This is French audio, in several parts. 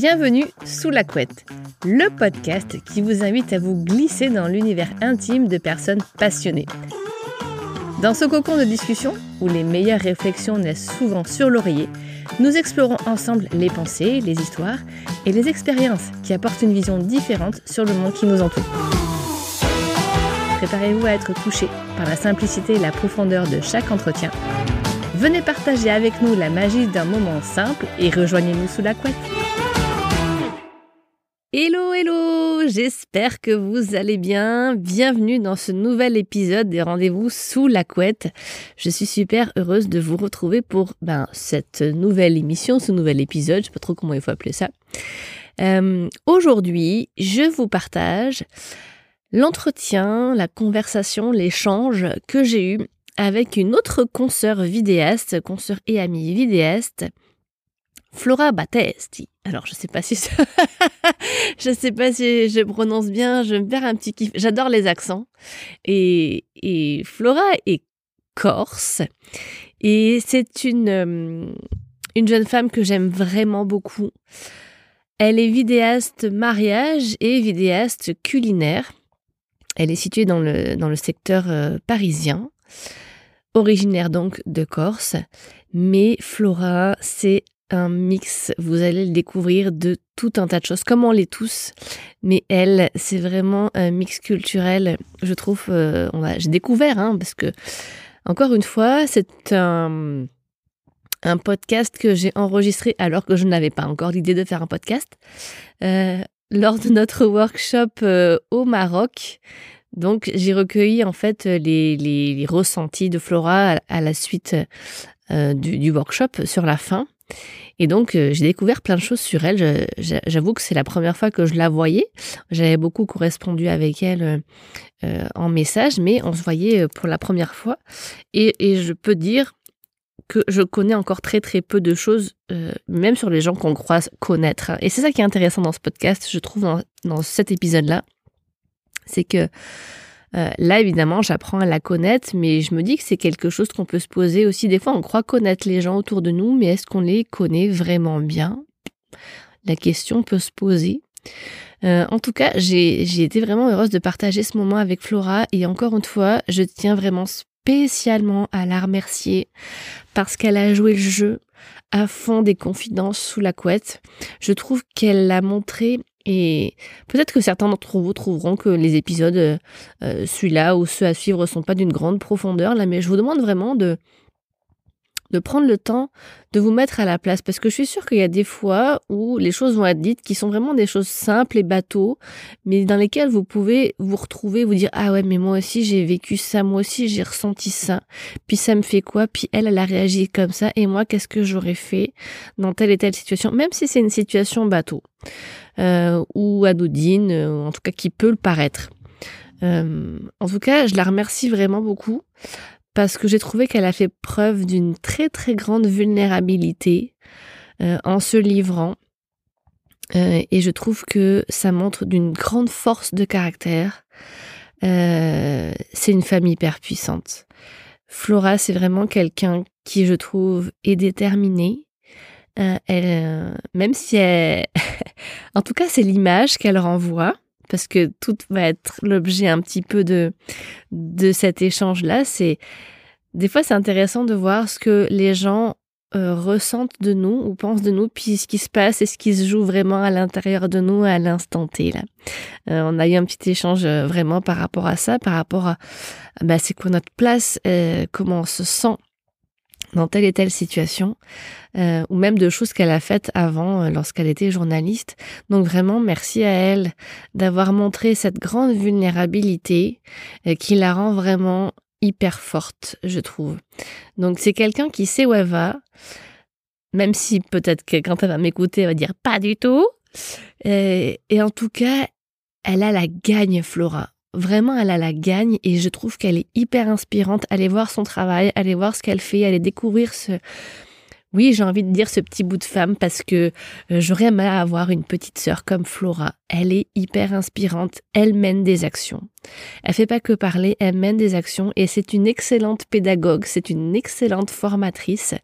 Bienvenue sous la couette, le podcast qui vous invite à vous glisser dans l'univers intime de personnes passionnées. Dans ce cocon de discussion, où les meilleures réflexions naissent souvent sur l'oreiller, nous explorons ensemble les pensées, les histoires et les expériences qui apportent une vision différente sur le monde qui nous entoure. Préparez-vous à être touché par la simplicité et la profondeur de chaque entretien. Venez partager avec nous la magie d'un moment simple et rejoignez-nous sous la couette. J'espère que vous allez bien. Bienvenue dans ce nouvel épisode des rendez-vous sous la couette. Je suis super heureuse de vous retrouver pour ben, cette nouvelle émission, ce nouvel épisode, je sais pas trop comment il faut appeler ça. Euh, aujourd'hui, je vous partage l'entretien, la conversation, l'échange que j'ai eu avec une autre consoeur vidéaste, consoeur et amie vidéaste, Flora Battesti. Alors je sais si je sais pas si je prononce bien, je me faire un petit kiff. J'adore les accents et, Flora est corse et c'est une euh, une jeune femme que j'aime vraiment beaucoup. Elle est vidéaste mariage et vidéaste culinaire. Elle est située dans le dans le secteur euh, parisien originaire donc de Corse, mais Flora, c'est un mix, vous allez le découvrir, de tout un tas de choses, comme on l'est tous. Mais elle, c'est vraiment un mix culturel, je trouve, euh, j'ai découvert, hein, parce que, encore une fois, c'est un, un podcast que j'ai enregistré alors que je n'avais pas encore l'idée de faire un podcast. Euh, lors de notre workshop euh, au Maroc, donc j'ai recueilli en fait les, les, ressentis de Flora à, la suite du, du, workshop sur la fin. Et donc, euh, j'ai découvert plein de choses sur elle. J'avoue que c'est la première fois que je la voyais. J'avais beaucoup correspondu avec elle euh, euh, en message, mais on se voyait pour la première fois. Et, je peux dire que je connais encore très très peu de choses, même sur les gens qu'on croit connaître. Et c'est ça qui est intéressant dans ce podcast, je trouve, dans cet épisode-là. C'est que euh, là, évidemment, j'apprends à la connaître, mais je me dis que c'est quelque chose qu'on peut se poser aussi. Des fois, on croit connaître les gens autour de nous, mais est-ce qu'on les connaît vraiment bien? La question peut se poser. Euh, en tout cas, j'ai été vraiment heureuse de partager ce moment avec Flora et encore une fois, je tiens vraiment spécialement à la remercier parce qu'elle a joué le jeu à fond des confidences sous la couette. Je trouve qu'elle a montré et peut-être que certains d'entre vous trouveront que les épisodes, euh, euh, celui-là ou ceux à suivre, sont pas d'une grande profondeur là, mais je vous demande vraiment de de prendre le temps de vous mettre à la place parce que je suis sûre qu'il y a des fois où les choses vont être dites qui sont vraiment des choses simples et bateaux mais dans lesquelles vous pouvez vous retrouver vous dire ah ouais mais moi aussi j'ai vécu ça moi aussi j'ai ressenti ça. Puis ça me fait quoi puis elle elle a réagi comme ça et moi qu'est-ce que j'aurais fait dans telle et telle situation? Même si c'est une situation bateau euh, ou anodine, euh, en tout cas qui peut le paraître. Euh, en tout cas, je la remercie vraiment beaucoup parce que j'ai trouvé qu'elle a fait preuve d'une très très grande vulnérabilité en se livrant. et je trouve que ça montre d'une grande force de caractère. c'est une femme hyper puissante. Flora, c'est vraiment quelqu'un qui, je trouve, est déterminé, euh, elle, euh, même si elle, en tout cas, c'est l'image qu'elle renvoie, parce que tout va être l'objet un petit peu de de cet échange-là. C'est des fois, c'est intéressant de voir ce que les gens euh, ressentent de nous ou pensent de nous, puis ce qui se passe et ce qui se joue vraiment à l'intérieur de nous à l'instant T. Là. on a eu un petit échange vraiment par rapport à ça, par rapport à bah, c'est quoi notre place, comment on se sent dans telle et telle situation, euh, ou même de choses qu'elle a faites avant euh, lorsqu'elle était journaliste. Donc vraiment, merci à elle d'avoir montré cette grande vulnérabilité euh, qui la rend vraiment hyper forte, je trouve. Donc c'est quelqu'un qui sait où elle va, même si peut-être que quand elle va m'écouter, elle va dire pas du tout. et en tout cas, elle a la gagne, Flora. Vraiment, elle a la gagne et je trouve qu'elle est hyper inspirante. Allez voir son travail, allez voir ce qu'elle fait, allez découvrir ce, Oui, j'ai envie de dire ce petit bout de femme parce que euh, j'aurais aimé avoir une petite sœur comme Flora. Elle est hyper inspirante, elle mène des actions. Elle fait pas que parler, elle mène des actions et c'est une excellente pédagogue, c'est une excellente formatrice.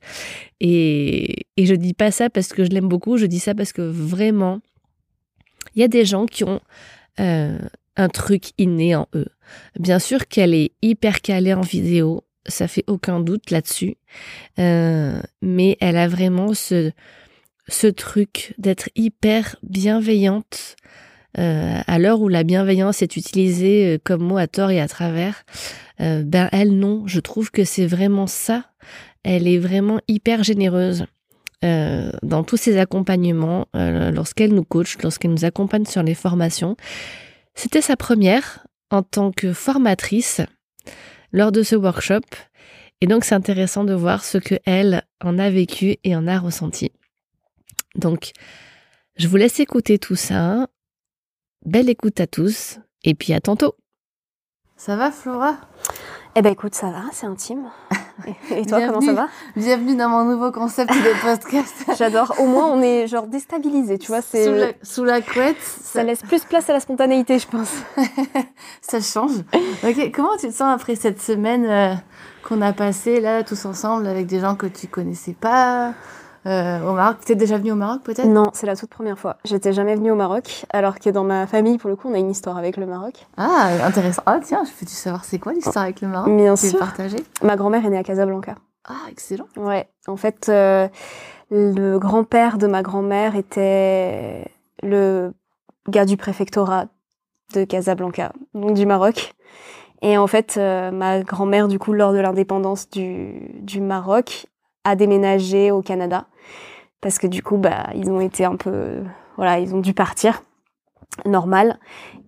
Et, et je dis pas ça parce que je l'aime beaucoup, je dis ça parce que vraiment, il y a des gens qui ont euh, un truc inné en eux. Bien sûr qu'elle est hyper calée en vidéo, ça fait aucun doute là-dessus. Euh, mais elle a vraiment ce, truc d'être hyper bienveillante. Euh, à l'heure où la bienveillance est utilisée euh, comme mot à tort et à travers, ben elle non, je trouve que c'est vraiment ça. Elle est vraiment hyper généreuse dans tous ses accompagnements, lorsqu'elle nous coach, lorsqu'elle nous accompagne sur les formations. C'était sa première en tant que formatrice lors de ce workshop. Et donc, c'est intéressant de voir ce que elle en a vécu et en a ressenti. Donc, je vous laisse écouter tout ça. Belle écoute à tous. Et puis à tantôt. Ça va, Flora? Eh ben écoute, ça va, c'est intime. Et toi, comment ça va? Bienvenue dans mon nouveau concept de podcast. J'adore. Au moins, on est genre déstabilisé, tu vois. C'est sous, la, couette. Ça... laisse plus place à la spontanéité, je pense. ça change. Ok. Comment tu te sens après cette semaine euh, qu'on a passée là, tous ensemble, avec des gens que tu connaissais pas? Euh, au Maroc. Tu es déjà venu au Maroc peut-être? Non, c'est la toute première fois. J'étais jamais venue au Maroc, alors que dans ma famille, pour le coup, on a une histoire avec le Maroc. Ah, intéressant. Ah tiens, je peux-tu savoir c'est quoi l'histoire avec le Maroc? Bien sûr. partager? Ma grand-mère est née à Casablanca. Ah, excellent. Ouais. En fait, euh, le grand-père de ma grand-mère était le gars du préfectorat de Casablanca, donc du Maroc. Et en fait, euh, ma grand-mère, du coup, lors de l'indépendance du, du Maroc, a déménagé au Canada parce que du coup, bah, ils ont été un peu, voilà, ils ont dû partir, normal.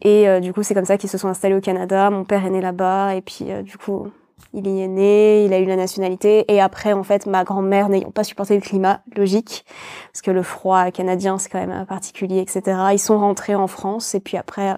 Et euh, du coup, c'est comme ça qu'ils se sont installés au Canada. Mon père est né là-bas, et puis euh, du coup, il y est né, il a eu la nationalité. Et après, en fait, ma grand-mère n'ayant pas supporté le climat, logique, parce que le froid canadien, c'est quand même particulier, etc. Ils sont rentrés en France, et puis après, euh,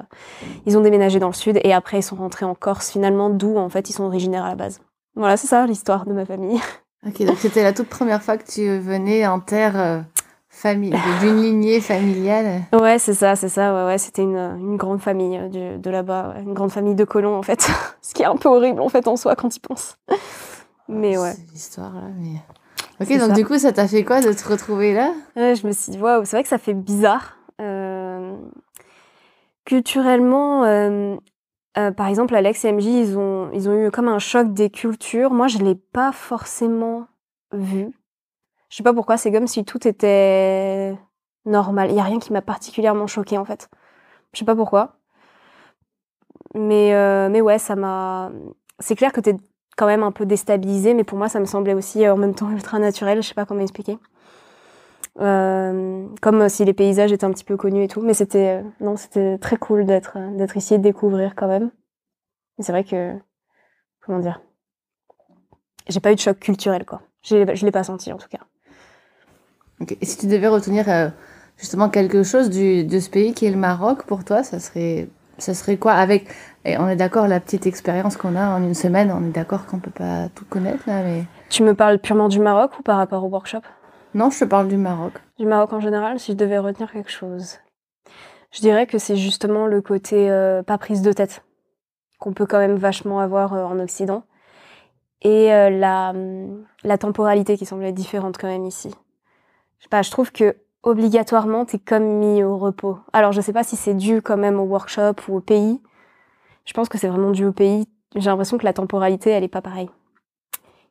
ils ont déménagé dans le sud, et après, ils sont rentrés en Corse, finalement, d'où, en fait, ils sont originaires à la base. Voilà, c'est ça l'histoire de ma famille. Ok, donc c'était la toute première fois que tu venais en terre euh, famille, d'une lignée familiale. Ouais, c'est ça, c'est ça. Ouais, ouais, c'était une, une grande famille euh, de, de là-bas, une grande famille de colons en fait, ce qui est un peu horrible en fait en soi quand y penses. Mais ouais. C'est l'histoire là, mais. Ok, donc du coup, ça t'a fait quoi de te retrouver là? Ouais, Je me suis dit, waouh, c'est vrai que ça fait bizarre. Euh... Culturellement, euh, euh, par exemple, Alex et MJ, ils ont, ils ont eu comme un choc des cultures. Moi, je l'ai pas forcément vu. Je sais pas pourquoi, c'est comme si tout était normal. Il y a rien qui m'a particulièrement choqué en fait. Je sais pas pourquoi. Mais, euh, mais ouais, ça m'a. C'est clair que t'es quand même un peu déstabilisé, mais pour moi, ça me semblait aussi euh, en même temps ultra naturel. Je sais pas comment expliquer. Euh, comme si les paysages étaient un petit peu connus et tout, mais c'était non, c'était très cool d'être d'être ici et de découvrir quand même. C'est vrai que comment dire, j'ai pas eu de choc culturel quoi. Je je l'ai pas senti en tout cas. Okay. Et si tu devais retenir euh, justement quelque chose du, de ce pays qui est le Maroc pour toi, ça serait ça serait quoi avec et on est d'accord la petite expérience qu'on a en une semaine, on est d'accord qu'on peut pas tout connaître là, mais tu me parles purement du Maroc ou par rapport au workshop? Non, je te parle du Maroc. Du Maroc en général, si je devais retenir quelque chose. Je dirais que c'est justement le côté euh, pas prise de tête qu'on peut quand même vachement avoir euh, en Occident et euh, la, la temporalité qui semble être différente quand même ici. Je sais pas, je trouve que obligatoirement t'es comme mis au repos. Alors je sais pas si c'est dû quand même au workshop ou au pays. Je pense que c'est vraiment dû au pays. J'ai l'impression que la temporalité elle est pas pareille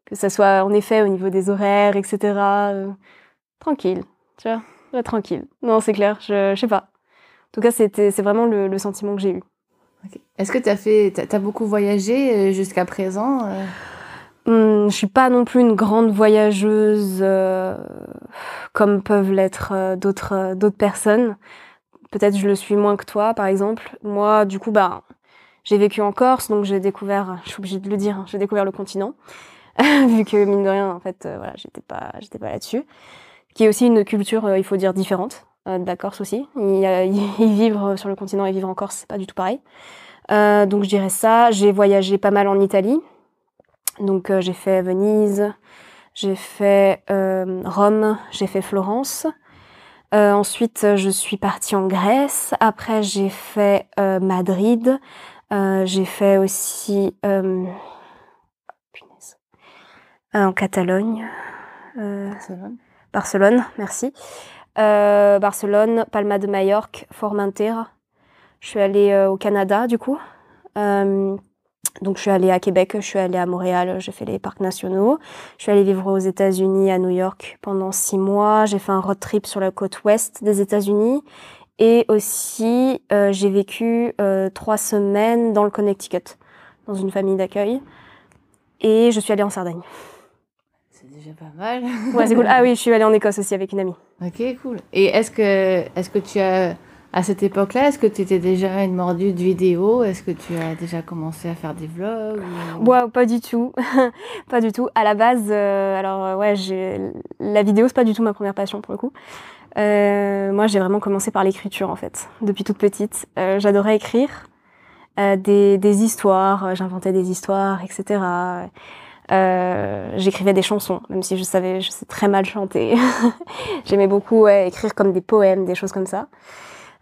que ça soit en effet au niveau des horaires, etc. Euh, tranquille, tu vois, ouais, tranquille. Non, c'est clair, je, je sais pas. En tout cas, c'était, c'est vraiment le, le, sentiment que j'ai eu. Okay. Est-ce que tu as fait, t'as, as beaucoup voyagé euh, jusqu'à présent euh... hum, Je suis pas non plus une grande voyageuse euh, comme peuvent l'être d'autres d'autres personnes. Peut-être je le suis moins que toi, par exemple. Moi, du coup, bah, j'ai vécu en Corse, donc j'ai découvert, je suis obligée de le dire, hein, j'ai découvert le continent. vu que mine de rien, en fait, euh, voilà, j'étais pas, j'étais pas là-dessus. Qui est aussi une culture, euh, il faut dire différente euh, de la Corse aussi. Y a, y, vivre sur le continent et vivre en Corse, c'est pas du tout pareil. Donc je dirais ça. J'ai voyagé pas mal en Italie. Donc j'ai fait Venise, j'ai fait Rome, j'ai fait Florence. ensuite, je suis partie en Grèce. Après, j'ai fait Madrid. j'ai fait aussi en Catalogne. Barcelone. Barcelone, merci. Barcelone, Palma de Majorque, Formentera. Je suis allée au Canada, du coup. Donc je suis allée à Québec, je suis allée à Montréal, j'ai fait les parcs nationaux. Je suis allée vivre aux États-Unis, à New York, pendant six mois. J'ai fait un road trip sur la côte ouest des États-Unis. Et aussi, euh, j'ai vécu euh, trois semaines dans le Connecticut, dans une famille d'accueil. Et je suis allée en Sardaigne. C'est déjà pas mal. ouais, c'est cool. Ah oui, je suis allée en Écosse aussi avec une amie. Ok, cool. Et est-ce que, est-ce que tu as à cette époque-là, est-ce que tu étais déjà une mordue de vidéo Est-ce que tu as déjà commencé à faire des vlogs ou... pas du tout. pas du tout. À la base, euh, alors euh, ouais, j'ai la vidéo, c'est pas du tout ma première passion pour le coup. Euh, moi, j'ai vraiment commencé par l'écriture en fait, depuis toute petite. Euh, J'adorais écrire des, des, histoires, j'inventais des histoires, etc. J'écrivais des chansons, même si je savais, je sais très mal chanter. J'aimais beaucoup écrire comme des poèmes, des choses comme ça.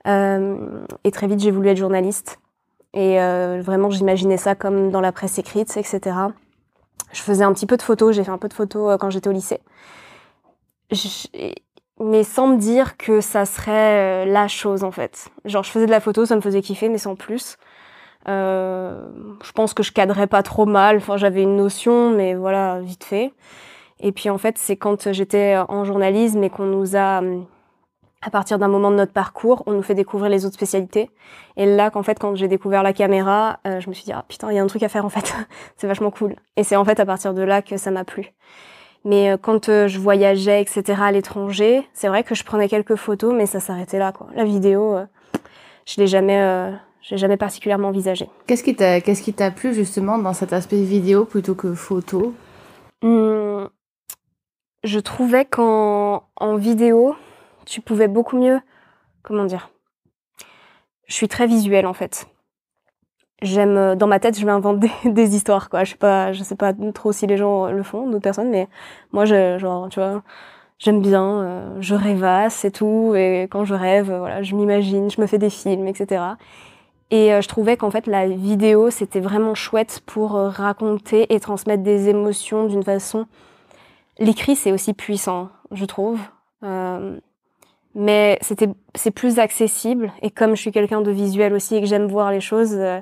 Euh, et très vite, j'ai voulu être journaliste. Et euh, vraiment, j'imaginais ça comme dans la presse écrite, etc. Je faisais un petit peu de photos, j'ai fait un peu de photos euh, quand j'étais au lycée. Mais sans me dire que ça serait la chose, en fait. Genre, je faisais de la photo, ça me faisait kiffer, mais sans plus. Euh, je pense que je cadrais pas trop mal. Enfin, j'avais une notion, mais voilà, vite fait. Et puis en fait, c'est quand j'étais en journalisme et qu'on nous a à partir d'un moment de notre parcours, on nous fait découvrir les autres spécialités. Et là, qu'en fait, quand j'ai découvert la caméra, euh, je me suis dit, ah putain, il y a un truc à faire en fait. c'est vachement cool. Et c'est en fait à partir de là que ça m'a plu. Mais euh, quand euh, je voyageais, etc., à l'étranger, c'est vrai que je prenais quelques photos, mais ça s'arrêtait là, quoi. La vidéo, je l'ai jamais, je l'ai jamais particulièrement envisagé. Qu'est-ce qui t'a, qu'est-ce qui t'a plu justement dans cet aspect vidéo plutôt que photo? Hum, Je trouvais qu'en en vidéo, tu pouvais beaucoup mieux, comment dire, je suis très visuelle en fait. J'aime, euh, dans ma tête, je m'invente des, des histoires, quoi. Je sais pas, je sais pas trop si les gens le font, d'autres personnes, mais moi, je, genre, tu vois, j'aime bien, euh, je rêvasse et tout, et quand je rêve, voilà, je m'imagine, je me fais des films, etc. Et euh, je trouvais qu'en fait, la vidéo, c'était vraiment chouette pour raconter et transmettre des émotions d'une façon. L'écrit, c'est aussi puissant, je trouve. Euh, mais c'était c'est plus accessible et comme je suis quelqu'un de visuel aussi et que j'aime voir les choses euh,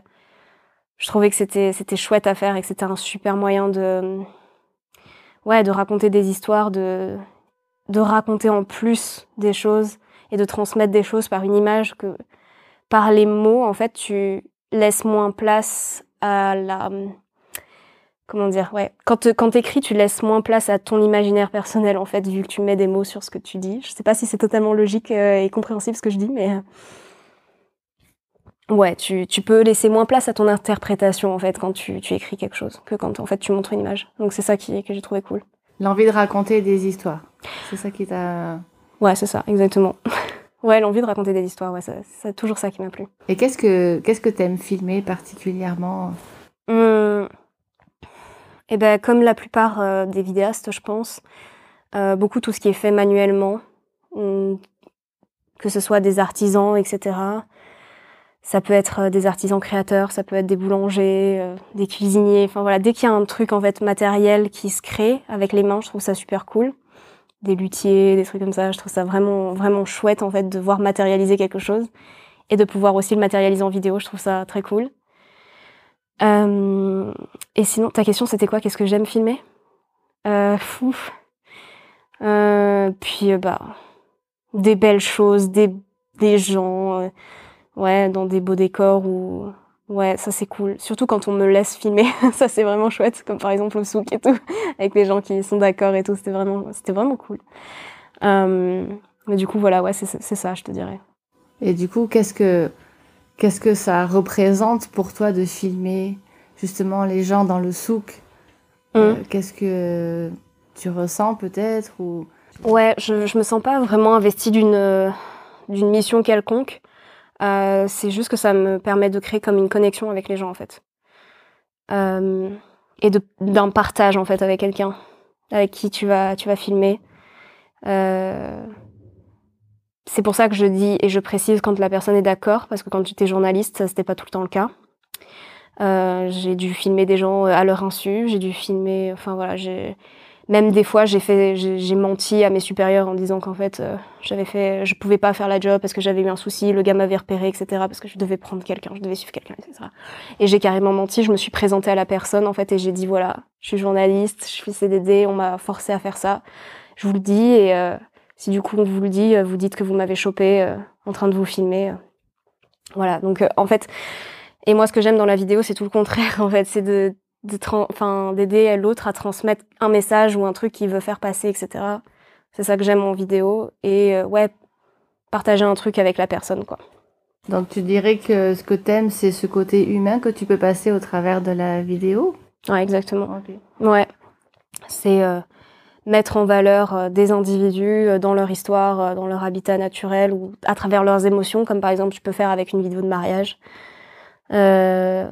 je trouvais que c'était c'était chouette à faire et que c'était un super moyen de ouais de raconter des histoires de de raconter en plus des choses et de transmettre des choses par une image que par les mots en fait tu laisses moins place à la comment dire ouais quand quand t'écris tu laisses moins place à ton imaginaire personnel en fait vu que tu mets des mots sur ce que tu dis. Je sais pas si c'est totalement logique euh, et compréhensible ce que je dis mais euh, ouais tu, tu peux laisser moins place à ton interprétation en fait quand tu, tu écris quelque chose que quand en fait tu montres une image. Donc c'est ça qui que j'ai trouvé cool. L'envie de raconter des histoires. C'est ça qui t'a ouais c'est ça exactement ouais l'envie de raconter des histoires ouais c'est toujours ça qui m'a plu et qu'est-ce que qu'est-ce que t'aimes filmer particulièrement? Hum, eh ben, comme la plupart euh, des vidéastes, je pense, euh, beaucoup tout ce qui est fait manuellement, hum, que ce soit des artisans, etc. Ça peut être euh, des artisans créateurs, ça peut être des boulangers, des cuisiniers. Enfin voilà, dès qu'il y a un truc en fait matériel qui se crée avec les mains, je trouve ça super cool. Des luthiers, des trucs comme ça, je trouve ça vraiment vraiment chouette en fait de voir matérialiser quelque chose et de pouvoir aussi le matérialiser en vidéo. Je trouve ça très cool. Euh, et sinon, ta question c'était quoi? Qu'est-ce que j'aime filmer? Euh, fou. Euh, puis bah des belles choses, des des gens, ouais, dans des beaux décors ou ouais, ça c'est cool. Surtout quand on me laisse filmer, ça c'est vraiment chouette. Comme par exemple au souk et tout, avec les gens qui sont d'accord et tout, c'était vraiment c'était vraiment cool. mais du coup voilà, ouais, c'est ça, je te dirais. Et du coup, qu'est-ce que Qu'est-ce que ça représente pour toi de filmer justement les gens dans le souk? Euh, hum. Qu'est-ce que tu ressens peut-être ou? Ouais, je, je me sens pas vraiment investie d'une d'une mission quelconque. Euh, c'est juste que ça me permet de créer comme une connexion avec les gens en fait, euh, et d'un partage en fait avec quelqu'un, avec qui tu vas, tu vas filmer. Euh, c'est pour ça que je dis et je précise quand la personne est d'accord, parce que quand tu journaliste, c'était pas tout le temps le cas. J'ai dû filmer des gens à leur insu, j'ai dû filmer, enfin voilà, j'ai même des fois j'ai fait j'ai menti à mes supérieurs en disant qu'en fait euh, j'avais fait je pouvais pas faire la job parce que j'avais eu un souci le gars m'avait repéré etc parce que je devais prendre quelqu'un je devais suivre quelqu'un etc et j'ai carrément menti je me suis présentée à la personne en fait et j'ai dit voilà je suis journaliste je suis CDD on m'a forcé à faire ça. Je vous le dis et euh, si du coup on vous le dit vous dites que vous m'avez chopé euh, en train de vous filmer voilà donc en fait et moi ce que j'aime dans la vidéo c'est tout le contraire en fait c'est de d'aider l'autre à transmettre un message ou un truc qu'il veut faire passer, etc. C'est ça que j'aime en vidéo et euh, ouais, partager un truc avec la personne quoi. Donc tu dirais que ce que t'aimes c'est ce côté humain que tu peux passer au travers de la vidéo? Ouais exactement. Ouais, c'est euh, mettre en valeur euh, des individus dans leur histoire, dans leur habitat naturel ou à travers leurs émotions, comme par exemple tu peux faire avec une vidéo de mariage. Euh,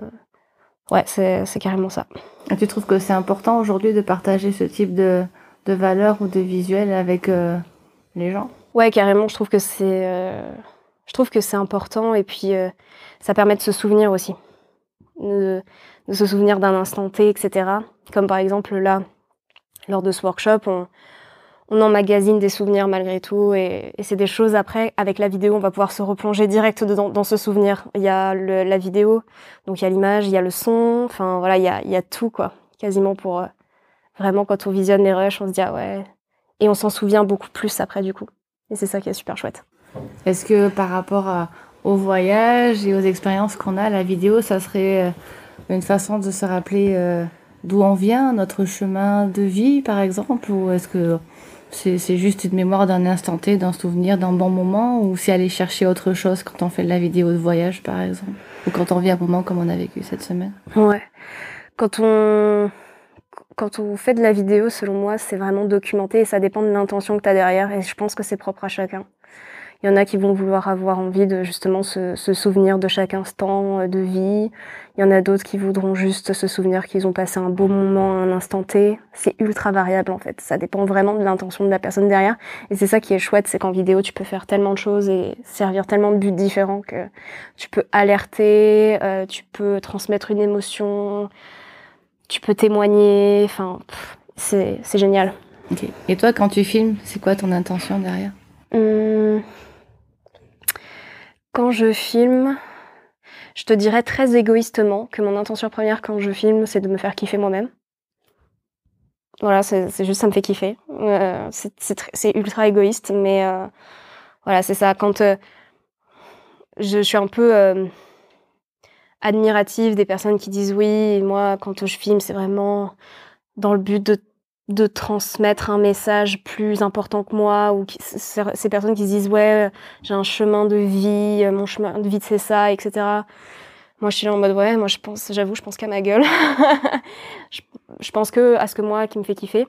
Ouais, c'est carrément ça. Et tu trouves que c'est important aujourd'hui de partager ce type de, de valeurs ou de visuels avec euh, les gens? Ouais, carrément. Je trouve que c'est, euh, je trouve que c'est important et puis euh, ça permet de se souvenir aussi, de, de se souvenir d'un instant T, etc. Comme par exemple là, lors de ce workshop, on, on emmagasine des souvenirs malgré tout et, c'est des choses après avec la vidéo on va pouvoir se replonger direct dans ce souvenir. Il y a la vidéo donc il y a l'image il y a le son enfin voilà il y a, tout quoi. Quasiment pour euh, vraiment quand on visionne les rushs on se dit ah ouais. Et on s'en souvient beaucoup plus après du coup. Et c'est ça qui est super chouette. Est-ce que par rapport au voyage et aux expériences qu'on a la vidéo ça serait euh, une façon de se rappeler euh, d'où on vient notre chemin de vie par exemple ou est-ce que c'est juste une mémoire d'un instant T, d'un souvenir, d'un bon moment, ou c'est aller chercher autre chose quand on fait de la vidéo de voyage, par exemple, ou quand on vit un moment comme on a vécu cette semaine? Ouais. Quand on quand on fait de la vidéo, selon moi, c'est vraiment documenté et ça dépend de l'intention que tu as derrière. Et je pense que c'est propre à chacun. Il y en a qui vont vouloir avoir envie de justement se, souvenir de chaque instant euh, de vie. Il y en a d'autres qui voudront juste se souvenir qu'ils ont passé un beau moment, un instant T. C'est ultra variable en fait. Ça dépend vraiment de l'intention de la personne derrière. Et c'est ça qui est chouette, c'est qu'en vidéo, tu peux faire tellement de choses et servir tellement de buts différents que tu peux alerter, euh, tu peux transmettre une émotion, tu peux témoigner. Enfin, c'est génial. Et toi, quand tu filmes, c'est quoi ton intention derrière? Hum, quand je filme, je te dirais très égoïstement que mon intention première quand je filme, c'est de me faire kiffer moi-même. Voilà, c'est juste ça me fait kiffer. Euh, c'est ultra égoïste, mais euh, voilà, c'est ça. Quand euh, je, suis un peu admirative des personnes qui disent oui, moi, quand je filme, c'est vraiment dans le but de de transmettre un message plus important que moi ou ces personnes qui se disent ouais j'ai un chemin de vie mon chemin de vie c'est ça etc moi je suis là en mode ouais moi je pense j'avoue je pense qu'à ma gueule. Je, pense que à ce que moi qui me fait kiffer.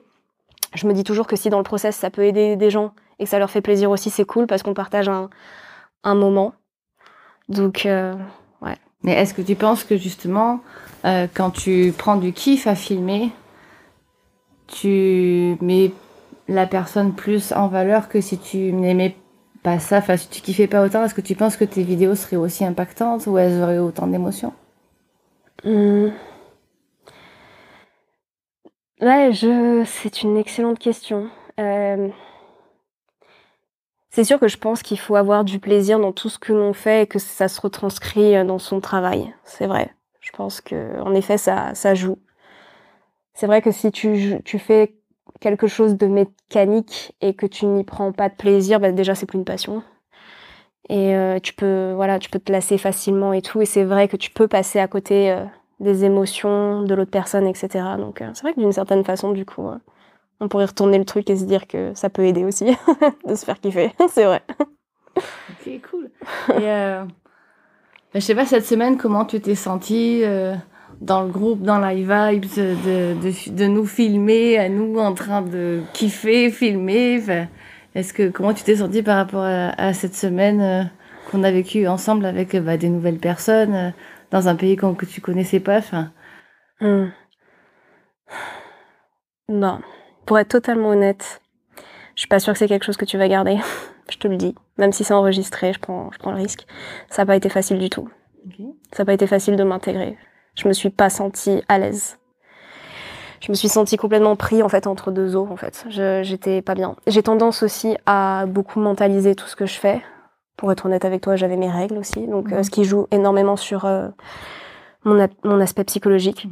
Je me dis toujours que si dans le process ça peut aider des gens et que ça leur fait plaisir aussi c'est cool parce qu'on partage un, un moment. Donc euh, ouais. Mais est-ce que tu penses que justement euh, quand tu prends du kiff à filmer tu mets la personne plus en valeur que si tu n'aimais pas ça, enfin si tu kiffais pas autant, est-ce que tu penses que tes vidéos seraient aussi impactantes ou elles auraient autant d'émotions? Mmh. Ouais, je... c'est une excellente question. Euh, c'est sûr que je pense qu'il faut avoir du plaisir dans tout ce que l'on fait et que ça se retranscrit dans son travail. C'est vrai. Je pense que, en effet, ça, ça joue. C'est vrai que si tu, fais quelque chose de mécanique et que tu n'y prends pas de plaisir, bah déjà c'est plus une passion. Et euh, tu peux voilà, tu peux te lasser facilement et tout. Et c'est vrai que tu peux passer à côté euh, des émotions de l'autre personne, etc. Donc euh, c'est vrai que d'une certaine façon, du coup, on pourrait retourner le truc et se dire que ça peut aider aussi de se faire kiffer. c'est vrai. Ok, cool. Et bah, je sais pas cette semaine comment tu t'es sentie dans le groupe, dans la vibe, de, de, de, nous filmer, à nous en train de kiffer, filmer. Est-ce que comment tu t'es senti par rapport à, cette semaine euh, qu'on a vécue ensemble avec bah, des nouvelles personnes euh, dans un pays que tu connaissais pas enfin... Non, pour être totalement honnête, je suis pas sûre que c'est quelque chose que tu vas garder. je te le dis. Même si c'est enregistré, je prends, je prends le risque. Ça n'a pas été facile du tout. Ça n'a pas été facile de m'intégrer. Je me suis pas sentie à l'aise. Je me suis sentie complètement pris en fait entre deux eaux en fait. J'étais pas bien. J'ai tendance aussi à beaucoup mentaliser tout ce que je fais. Pour être honnête avec toi, j'avais mes règles aussi, donc euh, mhm. ce qui joue énormément sur euh, mon, mon, aspect psychologique.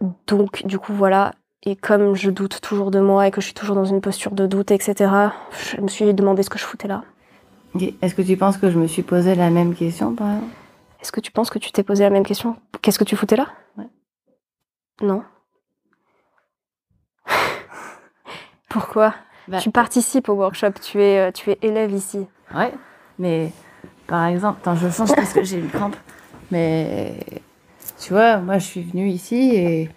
Mhm. Donc du coup voilà, et comme je doute toujours de moi et que je suis toujours dans une posture de doute, etc., je me suis demandé ce que je foutais là. Est-ce que tu penses que je me suis posé la même question, par exemple? Est-ce que tu penses que tu t'es posé la même question? Qu'est-ce que tu foutais là? Ouais. Non. Pourquoi? Bah, Tu participes au workshop, tu es, euh, tu es élève ici. Ouais, mais par exemple, attends, je change parce que j'ai une crampe. Mais tu vois, moi je suis venue ici et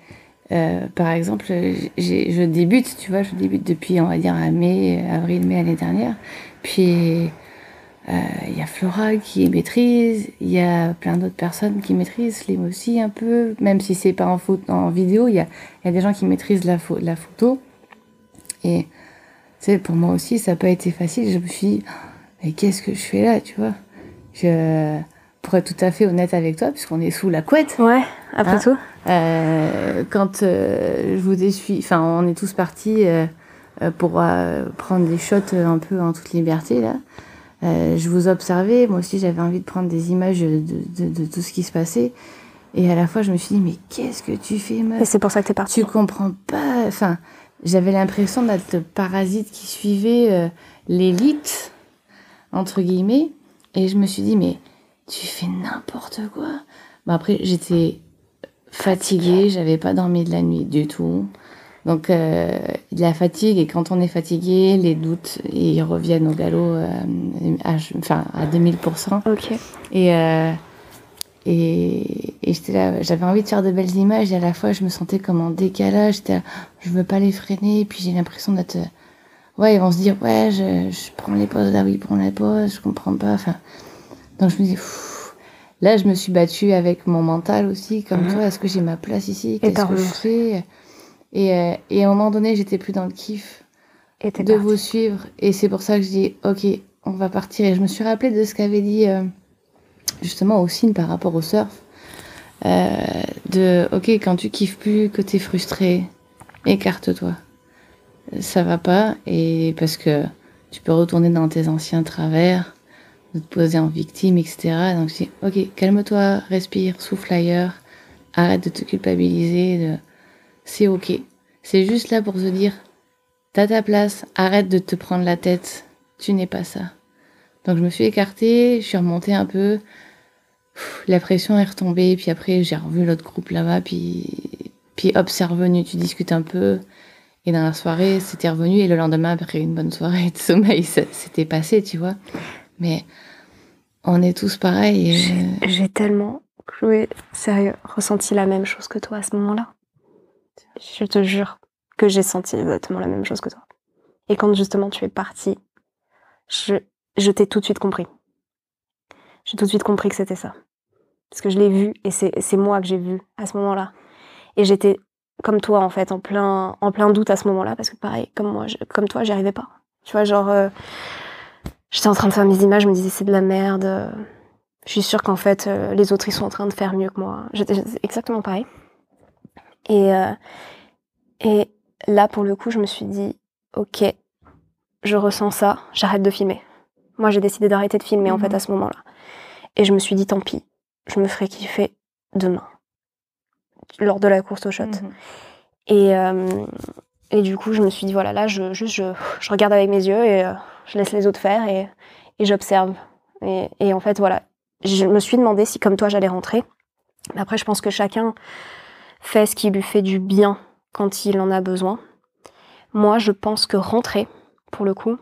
euh, par exemple, je débute, tu vois, je débute depuis, on va dire, mai, avril, mai l'année dernière. Puis, il y a Flora qui maîtrise, il y a plein d'autres personnes qui maîtrisent, Slim aussi un peu, même si c'est pas en, en vidéo, il y a, y a, des gens qui maîtrisent la, la photo. Et, tu sais, pour moi aussi, ça n'a pas été facile. Je me suis dit, mais qu'est-ce que je fais là, tu vois? Je, Pour être tout à fait honnête avec toi, puisqu'on est sous la couette. Ouais, après hein tout. Euh, quand euh, je vous ai suivi, enfin, on est tous partis euh, pour prendre des shots un peu en toute liberté là. Je vous observais, moi aussi j'avais envie de prendre des images de, de, de, tout ce qui se passait. Et à la fois, je me suis dit, mais qu'est-ce que tu fais, meuf? Et c'est pour ça que t'es partie. Tu comprends pas. Enfin, j'avais l'impression d'être parasite qui suivait l'élite, entre guillemets. Et je me suis dit, mais tu fais n'importe quoi. Bon, après, j'étais fatiguée, j'avais pas dormi de la nuit du tout. Donc euh, la fatigue et quand on est fatigué, les doutes ils reviennent au galop euh, à, enfin à 2000%. Ok. Et euh, et, et j'étais là, j'avais envie de faire de belles images et à la fois je me sentais comme en décalage. J'étais, je veux pas les freiner et puis j'ai l'impression d'être, ouais ils vont se dire ouais je, je prends les pauses là oui prends les pauses, je comprends pas. Enfin donc je me dis Là, je me suis battue avec mon mental aussi, comme mhm. toi. Est-ce que j'ai ma place ici? Qu'est-ce que je fais? Et, euh, et, à un moment donné, j'étais plus dans le kiff de vous suivre. Et c'est pour ça que je dis, ok, on va partir. Et je me suis rappelé de ce qu'avait dit euh, justement Ossine par rapport au surf. Euh, de, ok, quand tu kiffes plus, que tu es frustré, écarte-toi. Ça va pas. Et parce que tu peux retourner dans tes anciens travers de te poser en victime, etc. Donc je dis, ok, calme-toi, respire, souffle ailleurs, arrête de te culpabiliser, de... c'est ok. C'est juste là pour se dire, t'as ta place, arrête de te prendre la tête, tu n'es pas ça. Donc je me suis écartée, je suis remontée un peu, la pression est retombée, puis après j'ai revu l'autre groupe là-bas, puis, puis hop, c'est revenu, tu discutes un peu. Et dans la soirée, c'était revenu, et le lendemain, après une bonne soirée de sommeil, c'était passé, tu vois. Mais on est tous pareils. J'ai tellement, Chloé, sérieux, ressenti la même chose que toi à ce moment-là. Je te jure que j'ai senti exactement la même chose que toi. Et quand justement tu es parti, je, t'ai tout de suite compris. J'ai tout de suite compris que c'était ça. Parce que je l'ai vu et c'est moi que j'ai vu à ce moment-là. Et j'étais comme toi en fait, en plein, en plein doute à ce moment-là, parce que pareil, comme moi, comme toi, j'y arrivais pas. Tu vois, genre, euh, J'étais en train de faire mes images, je me disais c'est de la merde. Je suis sûre qu'en fait euh, les autres ils sont en train de faire mieux que moi. J'étais exactement pareil. Et euh, et là pour le coup je me suis dit ok je ressens ça, j'arrête de filmer. Moi j'ai décidé d'arrêter de filmer en fait mhm. à ce moment-là. Et je me suis dit tant pis, je me ferai kiffer demain lors de la course au shot. Mhm. Et euh, et du coup je me suis dit voilà là je juste je, je regarde avec mes yeux et je laisse les autres faire et, et j'observe. Et, et, en fait, voilà, je me suis demandé si comme toi j'allais rentrer. Après, je pense que chacun fait ce qui lui fait du bien quand il en a besoin. Moi, je pense que rentrer, pour le coup,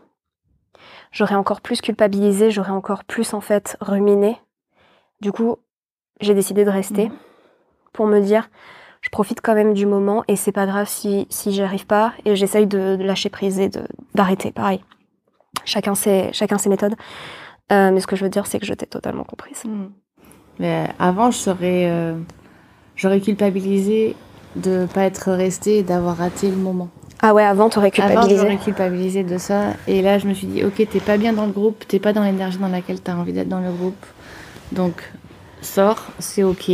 j'aurais encore plus culpabilisé, j'aurais encore plus en fait ruminé. Du coup, j'ai décidé de rester mmh. pour me dire, je profite quand même du moment et c'est pas grave si, si j'y arrive pas et j'essaye de, de, lâcher prise et d'arrêter. Pareil. Chacun ses, chacun ses méthodes. Euh, mais ce que je veux dire, c'est que je t'ai totalement comprise. Hmm. Mais avant, je serais, euh, j'aurais culpabilisé de pas être restée et d'avoir raté le moment. Ah ouais, avant, t'aurais Avant, culpabilisé. j'aurais culpabilisé de ça. Et là, je me suis dit, ok, t'es pas bien dans le groupe, t'es pas dans l'énergie dans laquelle t'as envie d'être dans le groupe. Donc, sors, c'est ok.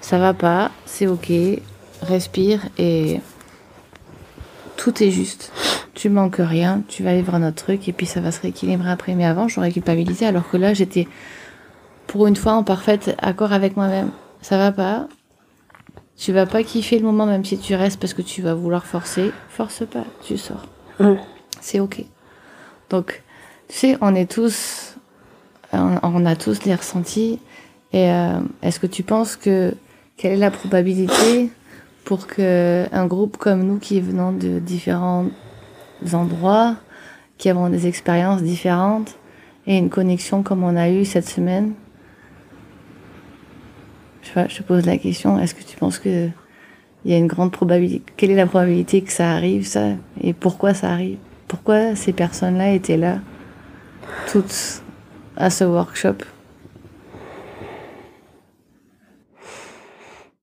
Ça va pas, c'est ok. Respire et tout est juste. Tu manques rien, tu vas vivre un autre truc et puis ça va se rééquilibrer après. Mais avant, j'aurais culpabilisé alors que là, j'étais pour une fois en parfaite accord avec moi-même. Ça va pas. Tu vas pas kiffer le moment même si tu restes parce que tu vas vouloir forcer. Force pas, tu sors. C'est ok. Donc, tu sais, on est tous, on, a tous les ressentis. Et euh, est-ce que tu penses que quelle est la probabilité pour que un groupe comme nous qui venons de différents endroits, qui avons des expériences différentes et une connexion comme on a eu cette semaine, je, sais pas, je te pose la question, est-ce que tu penses que il y a une grande probabilité, quelle est la probabilité que ça arrive, ça, et pourquoi ça arrive? Pourquoi ces personnes-là étaient là, toutes, à ce workshop?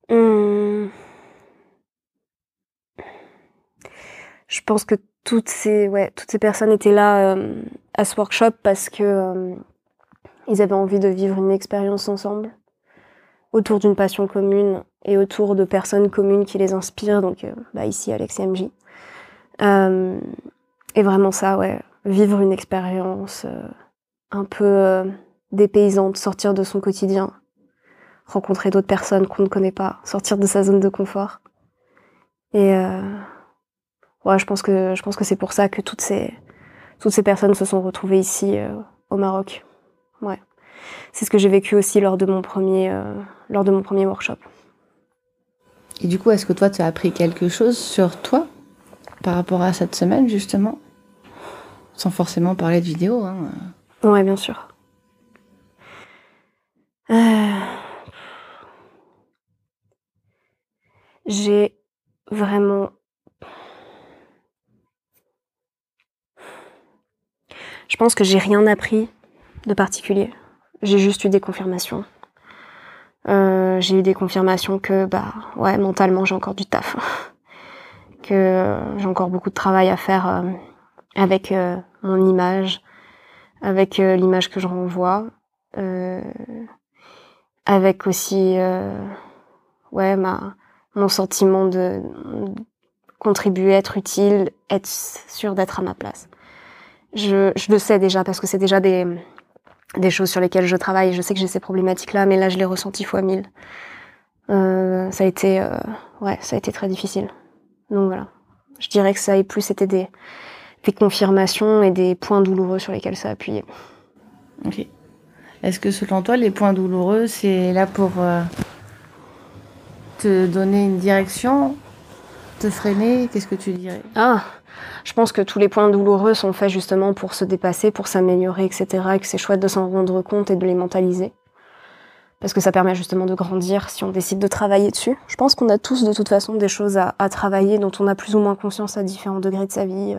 Hmm. Je pense que toutes ces, ouais, toutes ces personnes étaient là euh, à ce workshop parce que euh, ils avaient envie de vivre une expérience ensemble autour d'une passion commune et autour de personnes communes qui les inspirent. Donc euh, bah, ici Alex et MJ. Euh, et vraiment ça, ouais, vivre une expérience euh, un peu euh, dépaysante, sortir de son quotidien, rencontrer d'autres personnes qu'on ne connaît pas, sortir de sa zone de confort. Et euh, ouais, je pense que je pense que c'est pour ça que toutes ces toutes ces personnes se sont retrouvées ici au Maroc. Ouais, c'est ce que j'ai vécu aussi lors de mon premier euh, lors de mon premier workshop. Et du coup, est-ce que toi, tu as appris quelque chose sur toi par rapport à cette semaine, justement? Sans forcément parler de vidéo. Hein. Ouais, bien sûr. Euh, J'ai vraiment. Je pense que j'ai rien appris de particulier. J'ai juste eu des confirmations. Euh, j'ai eu des confirmations que, bah, ouais, mentalement, j'ai encore du taf. que euh, j'ai encore beaucoup de travail à faire euh, avec euh, mon image, avec l'image que je renvoie, avec aussi, ouais, ma, mon sentiment de contribuer, être utile, être sûr d'être à ma place. Je, je le sais déjà parce que c'est déjà des, des choses sur lesquelles je travaille. Je sais que j'ai ces problématiques-là, mais là, je l'ai ressenti fois mille. Euh, ça a été, euh, ouais, ça a été très difficile. Donc voilà. Je dirais que ça a plus été des, des confirmations et des points douloureux sur lesquels ça a appuyé. Ok. Est-ce que selon toi, les points douloureux, c'est là pour euh, te donner une direction, te freiner Qu'est-ce que tu dirais? Ah, je pense que tous les points douloureux sont faits justement pour se dépasser, pour s'améliorer, etc. Et que c'est chouette de s'en rendre compte et de les mentaliser. Parce que ça permet justement de grandir si on décide de travailler dessus. Je pense qu'on a tous de toute façon des choses à, travailler dont on a plus ou moins conscience à différents degrés de sa vie.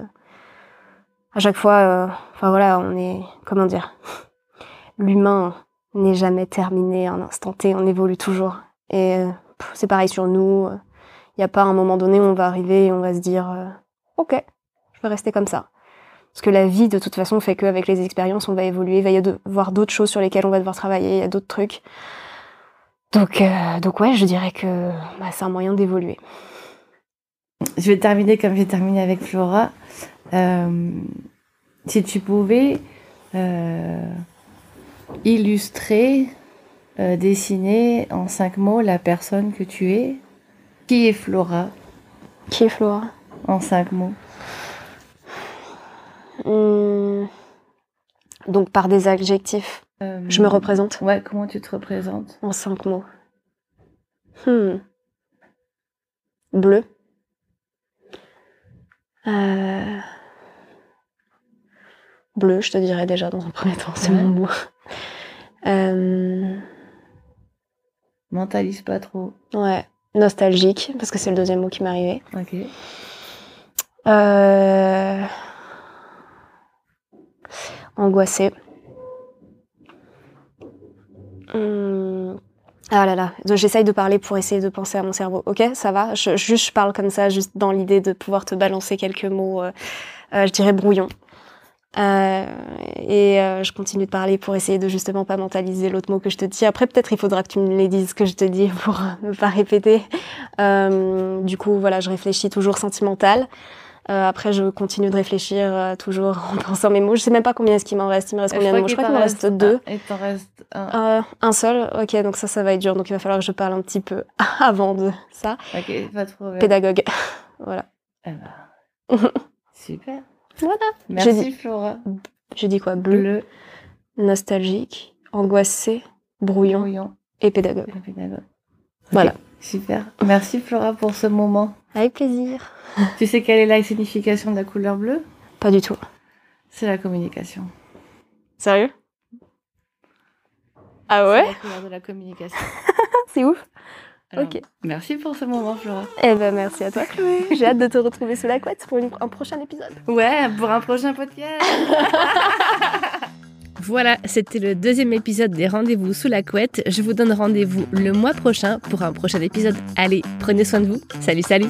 À chaque fois, euh, voilà, on est, comment dire, l'humain n'est jamais terminé un instant T, on évolue toujours. Et euh, c'est pareil sur nous. Il n'y a pas un moment donné où on va arriver et on va se dire, euh, ok, je vais rester comme ça. Parce que la vie, de toute façon, fait qu'avec les expériences, on va évoluer, il va y avoir d'autres choses sur lesquelles on va devoir travailler, il y a d'autres trucs. Donc, euh, donc ouais, je dirais que bah, c'est un moyen d'évoluer. Je vais terminer comme j'ai terminé avec Flora. Euh, si tu pouvais illustrer, dessiner en cinq mots la personne que tu es, qui est Flora Qui est Flora en cinq mots Hum, Donc par des adjectifs, Euh, je me représente Ouais, comment tu te représentes en cinq mots. Hmm. Bleu. Euh, Bleu, je te dirais déjà dans un premier temps, c'est Ouais. mon mot. Euh, Mentalise pas trop. Ouais, nostalgique, parce que c'est le deuxième mot qui m'est arrivé. Ok. Euh... Angoissée. Hum, Ah là là, j'essaye de parler pour essayer de penser à mon cerveau. Ok, ça va. Je, juste, je parle comme ça, juste dans l'idée de pouvoir te balancer quelques mots. euh, euh, je dirais brouillon. Euh, et euh, je continue de parler pour essayer de justement pas mentaliser l'autre mot que je te dis. Après, peut-être il faudra que tu me les dises que je te dis pour ne pas répéter. Euh, du coup, voilà, je réfléchis toujours sentimental. Euh, après, je continue de réfléchir euh, toujours en pensant mes mots. Je sais même pas combien est-ce qu'il m'en reste. Il me reste combien de mots? Je crois qu'il m'en reste deux. Et t'en reste un. Euh, un seul, ok, donc ça, ça va être dur. Donc il va falloir que je parle un petit peu avant de ça. Ok, pas problème. Pédagogue, voilà. Eh ben, super. Voilà. Merci dit- Flora. Je dis quoi? Bleu, Bleu, nostalgique, angoissé, brouillon brouillon et pédagogue. et pédagogue. Voilà. Super. Merci Flora pour ce moment. Avec plaisir. Tu sais quelle est la signification de la couleur bleue? Pas du tout. C'est la communication. Sérieux? Ah C'est ouais? la couleur de la communication. C'est ouf. Alors, Ok. Merci pour ce moment Flora. Eh ben merci à toi Chloé. J'ai hâte de te retrouver sous la couette pour une- un prochain épisode. Ouais, pour un prochain podcast. Voilà, c'était le deuxième épisode des Rendez-vous sous la couette. Je vous donne rendez-vous le mois prochain pour un prochain épisode. Allez, prenez soin de vous. Salut, salut